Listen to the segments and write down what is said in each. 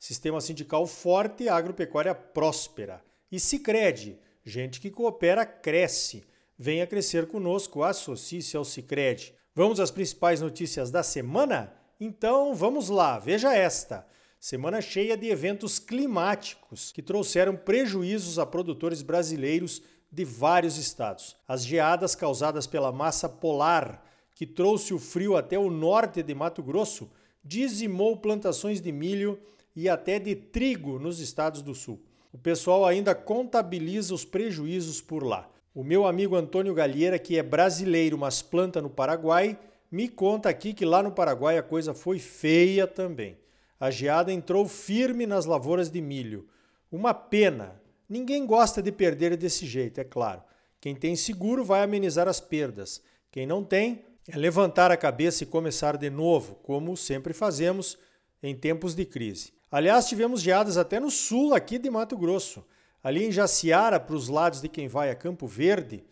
Sistema Sindical Forte Agropecuária Próspera. E Sicredi, gente que coopera cresce. Venha crescer conosco, associe-se ao Sicredi. Vamos às principais notícias da semana? Então vamos lá, veja esta. Semana cheia de eventos climáticos que trouxeram prejuízos a produtores brasileiros de vários estados. As geadas causadas pela massa polar, que trouxe o frio até o norte de Mato Grosso, dizimou plantações de milho e até de trigo nos estados do sul. O pessoal ainda contabiliza os prejuízos por lá. O meu amigo Antônio Galheira, que é brasileiro, mas planta no Paraguai, me conta aqui que lá no Paraguai a coisa foi feia também. A geada entrou firme nas lavouras de milho. Uma pena. Ninguém gosta de perder desse jeito, é claro. Quem tem seguro vai amenizar as perdas. Quem não tem, é levantar a cabeça e começar de novo, como sempre fazemos em tempos de crise. Aliás, tivemos geadas até no sul aqui de Mato Grosso. Ali em Jaciara, para os lados de quem vai a Campo Verde,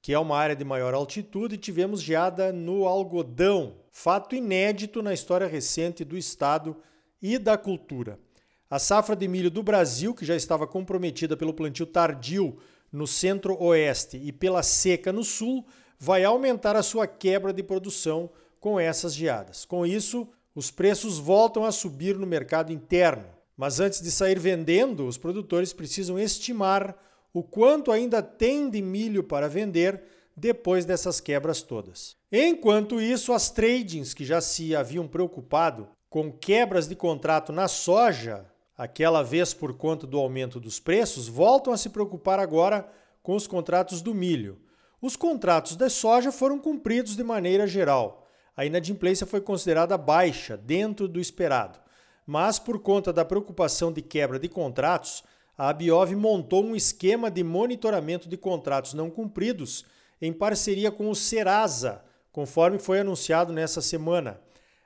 que é uma área de maior altitude, tivemos geada no algodão, fato inédito na história recente do estado e da cultura. A safra de milho do Brasil, que já estava comprometida pelo plantio tardio no centro-oeste e pela seca no sul, vai aumentar a sua quebra de produção com essas geadas. Com isso, os preços voltam a subir no mercado interno. Mas antes de sair vendendo, os produtores precisam estimar o quanto ainda tem de milho para vender depois dessas quebras todas. Enquanto isso, as tradings que já se haviam preocupado com quebras de contrato na soja, aquela vez por conta do aumento dos preços, voltam a se preocupar agora com os contratos do milho. Os contratos da soja foram cumpridos de maneira geral. A inadimplência foi considerada baixa, dentro do esperado mas por conta da preocupação de quebra de contratos, a Abiov montou um esquema de monitoramento de contratos não cumpridos em parceria com o Serasa, conforme foi anunciado nessa semana.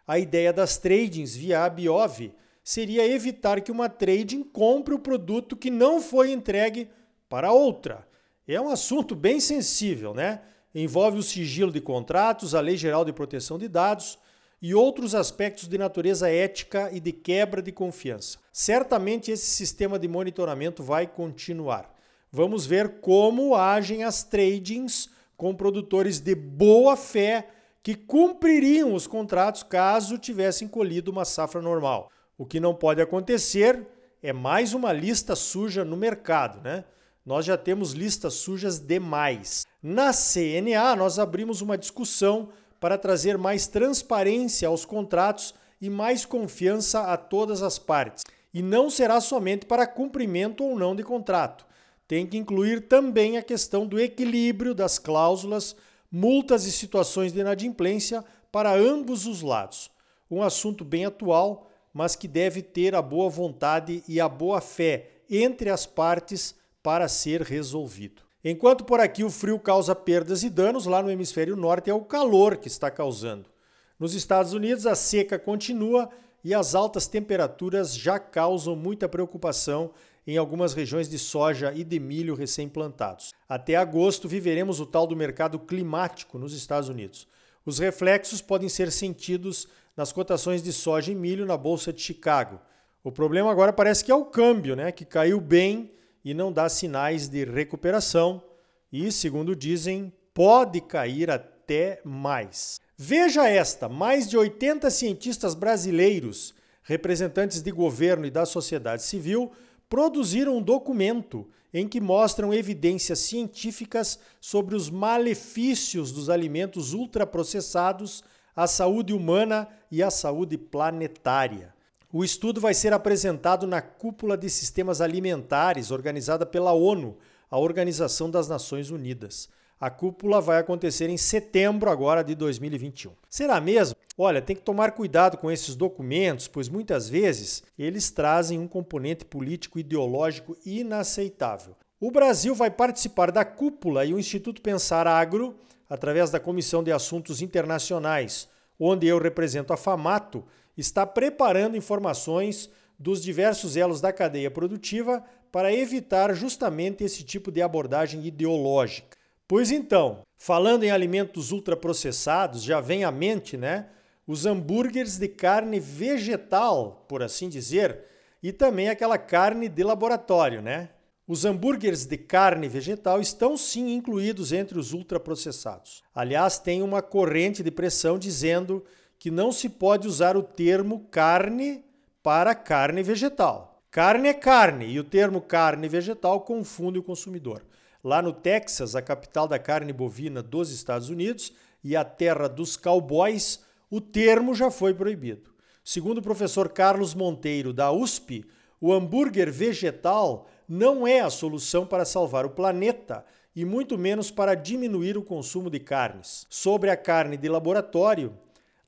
A ideia das tradings via Abiov seria evitar que uma trading compre o produto que não foi entregue para outra. É um assunto bem sensível, né? Envolve o sigilo de contratos, a Lei Geral de Proteção de Dados, e outros aspectos de natureza ética e de quebra de confiança. Certamente esse sistema de monitoramento vai continuar. Vamos ver como agem as tradings com produtores de boa fé que cumpririam os contratos caso tivessem colhido uma safra normal. O que não pode acontecer é mais uma lista suja no mercado, né? Nós já temos listas sujas demais. Na CNA, nós abrimos uma discussão para trazer mais transparência aos contratos e mais confiança a todas as partes. E não será somente para cumprimento ou não de contrato. Tem que incluir também a questão do equilíbrio das cláusulas, multas e situações de inadimplência para ambos os lados. Um assunto bem atual, mas que deve ter a boa vontade e a boa fé entre as partes para ser resolvido. Enquanto por aqui o frio causa perdas e danos, lá no hemisfério norte é o calor que está causando. Nos Estados Unidos, a seca continua e as altas temperaturas já causam muita preocupação em algumas regiões de soja e de milho recém-plantados. Até agosto viveremos o tal do mercado climático nos Estados Unidos. Os reflexos podem ser sentidos nas cotações de soja e milho na bolsa de Chicago. O problema agora parece que é o câmbio, né, que caiu bem e não dá sinais de recuperação e, segundo dizem, pode cair até mais. Veja esta: mais de 80 cientistas brasileiros, representantes de governo e da sociedade civil, produziram um documento em que mostram evidências científicas sobre os malefícios dos alimentos ultraprocessados à saúde humana e à saúde planetária. O estudo vai ser apresentado na Cúpula de Sistemas Alimentares, organizada pela ONU, a Organização das Nações Unidas. A cúpula vai acontecer em setembro agora de 2021. Será mesmo? Olha, tem que tomar cuidado com esses documentos, pois muitas vezes eles trazem um componente político ideológico inaceitável. O Brasil vai participar da cúpula e o Instituto Pensar Agro, através da Comissão de Assuntos Internacionais, onde eu represento a FAMATO, está preparando informações dos diversos elos da cadeia produtiva para evitar justamente esse tipo de abordagem ideológica. Pois então, falando em alimentos ultraprocessados, já vem à mente, né? Os hambúrgueres de carne vegetal, por assim dizer, e também aquela carne de laboratório, né? Os hambúrgueres de carne vegetal estão sim incluídos entre os ultraprocessados. Aliás, tem uma corrente de pressão dizendo que não se pode usar o termo carne para carne vegetal. Carne é carne e o termo carne vegetal confunde o consumidor. Lá no Texas, a capital da carne bovina dos Estados Unidos e a terra dos cowboys, o termo já foi proibido. Segundo o professor Carlos Monteiro, da USP, o hambúrguer vegetal não é a solução para salvar o planeta e muito menos para diminuir o consumo de carnes. Sobre a carne de laboratório,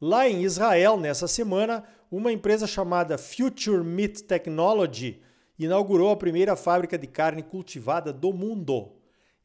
lá em Israel, nessa semana, uma empresa chamada Future Meat Technology inaugurou a primeira fábrica de carne cultivada do mundo.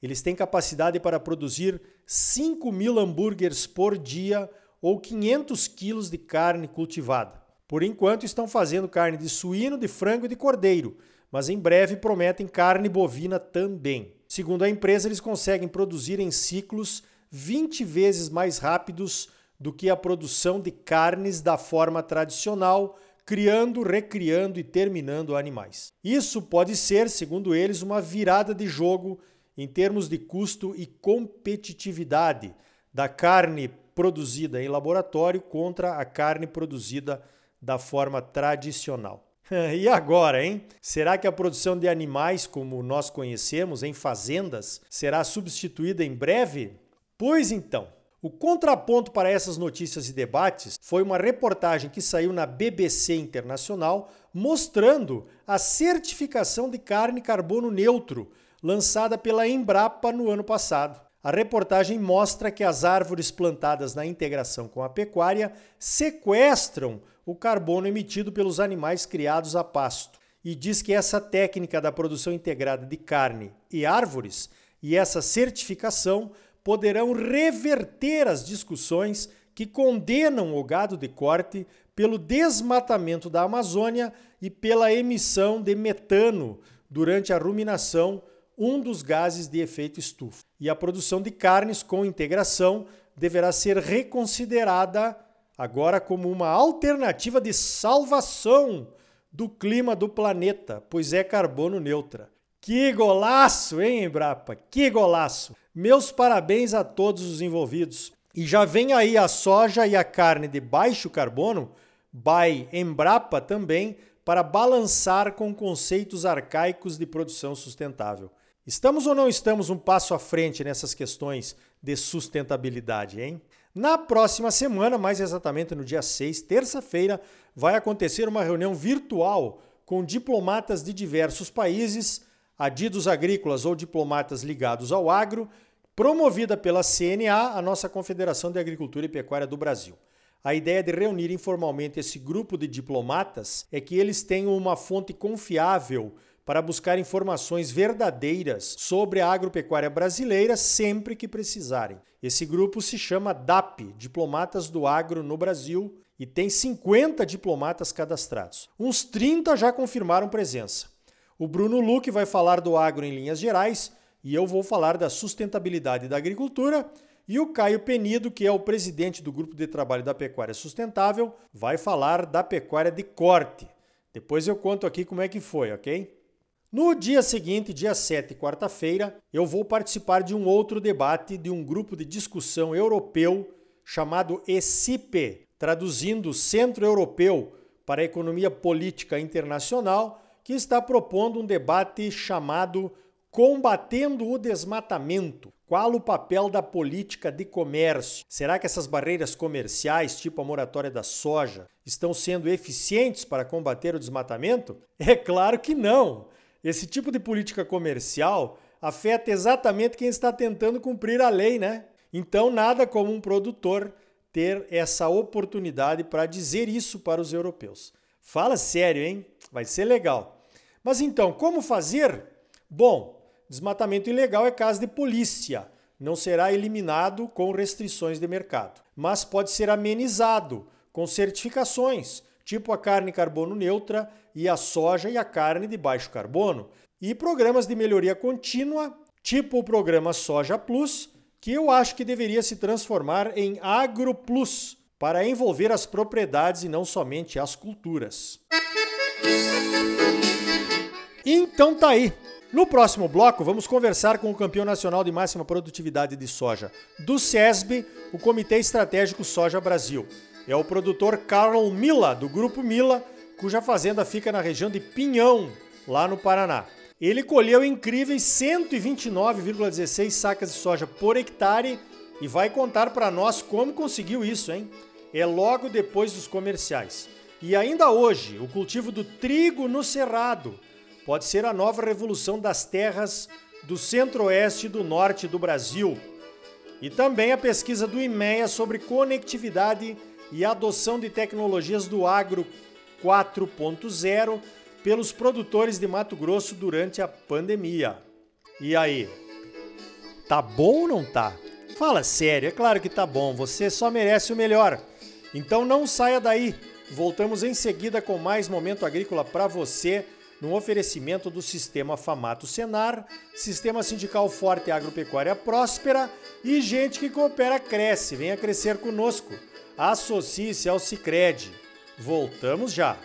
Eles têm capacidade para produzir 5 mil hambúrgueres por dia ou 500 quilos de carne cultivada. Por enquanto, estão fazendo carne de suíno, de frango e de cordeiro, mas em breve prometem carne bovina também. Segundo a empresa, eles conseguem produzir em ciclos 20 vezes mais rápidos do que a produção de carnes da forma tradicional, criando, recriando e terminando animais. Isso pode ser, segundo eles, uma virada de jogo em termos de custo e competitividade da carne produzida em laboratório contra a carne produzida da forma tradicional. e agora, hein? Será que a produção de animais, como nós conhecemos em fazendas, será substituída em breve? Pois então, o contraponto para essas notícias e debates foi uma reportagem que saiu na BBC Internacional mostrando a certificação de carne carbono neutro lançada pela Embrapa no ano passado. A reportagem mostra que as árvores plantadas na integração com a pecuária sequestram o carbono emitido pelos animais criados a pasto e diz que essa técnica da produção integrada de carne e árvores e essa certificação poderão reverter as discussões que condenam o gado de corte pelo desmatamento da Amazônia e pela emissão de metano durante a ruminação um dos gases de efeito estufa. E a produção de carnes com integração deverá ser reconsiderada agora como uma alternativa de salvação do clima do planeta, pois é carbono neutra. Que golaço, hein, Embrapa? Que golaço! Meus parabéns a todos os envolvidos. E já vem aí a soja e a carne de baixo carbono, by Embrapa também, para balançar com conceitos arcaicos de produção sustentável. Estamos ou não estamos um passo à frente nessas questões de sustentabilidade, hein? Na próxima semana, mais exatamente no dia 6, terça-feira, vai acontecer uma reunião virtual com diplomatas de diversos países, adidos agrícolas ou diplomatas ligados ao agro, promovida pela CNA, a nossa Confederação de Agricultura e Pecuária do Brasil. A ideia de reunir informalmente esse grupo de diplomatas é que eles tenham uma fonte confiável para buscar informações verdadeiras sobre a agropecuária brasileira sempre que precisarem. Esse grupo se chama DAP, Diplomatas do Agro no Brasil, e tem 50 diplomatas cadastrados. Uns 30 já confirmaram presença. O Bruno Luque vai falar do agro em linhas gerais e eu vou falar da sustentabilidade da agricultura. E o Caio Penido, que é o presidente do grupo de trabalho da pecuária sustentável, vai falar da pecuária de corte. Depois eu conto aqui como é que foi, ok? No dia seguinte, dia 7, quarta-feira, eu vou participar de um outro debate de um grupo de discussão europeu chamado ECIPE, traduzindo Centro Europeu para a Economia Política Internacional, que está propondo um debate chamado Combatendo o Desmatamento. Qual o papel da política de comércio? Será que essas barreiras comerciais, tipo a moratória da soja, estão sendo eficientes para combater o desmatamento? É claro que não! Esse tipo de política comercial afeta exatamente quem está tentando cumprir a lei, né? Então, nada como um produtor ter essa oportunidade para dizer isso para os europeus. Fala sério, hein? Vai ser legal. Mas então, como fazer? Bom, desmatamento ilegal é caso de polícia. Não será eliminado com restrições de mercado, mas pode ser amenizado com certificações, tipo a carne carbono neutra e a soja e a carne de baixo carbono, e programas de melhoria contínua, tipo o programa Soja Plus, que eu acho que deveria se transformar em Agro Plus para envolver as propriedades e não somente as culturas. Então tá aí. No próximo bloco, vamos conversar com o campeão nacional de máxima produtividade de soja do SESB, o Comitê Estratégico Soja Brasil. É o produtor Carl Mila, do Grupo Mila, cuja fazenda fica na região de Pinhão, lá no Paraná. Ele colheu incríveis 129,16 sacas de soja por hectare e vai contar para nós como conseguiu isso, hein? É logo depois dos comerciais. E ainda hoje, o cultivo do trigo no cerrado pode ser a nova revolução das terras do centro-oeste e do norte do Brasil. E também a pesquisa do IMEA sobre conectividade e adoção de tecnologias do agro 4.0 pelos produtores de Mato Grosso durante a pandemia. E aí? Tá bom ou não tá? Fala sério, é claro que tá bom, você só merece o melhor. Então não saia daí. Voltamos em seguida com mais momento agrícola para você, no oferecimento do Sistema Famato Senar, Sistema Sindical Forte e Agropecuária Próspera e gente que coopera cresce. Venha crescer conosco. Associe-se ao Sicredi. Voltamos já.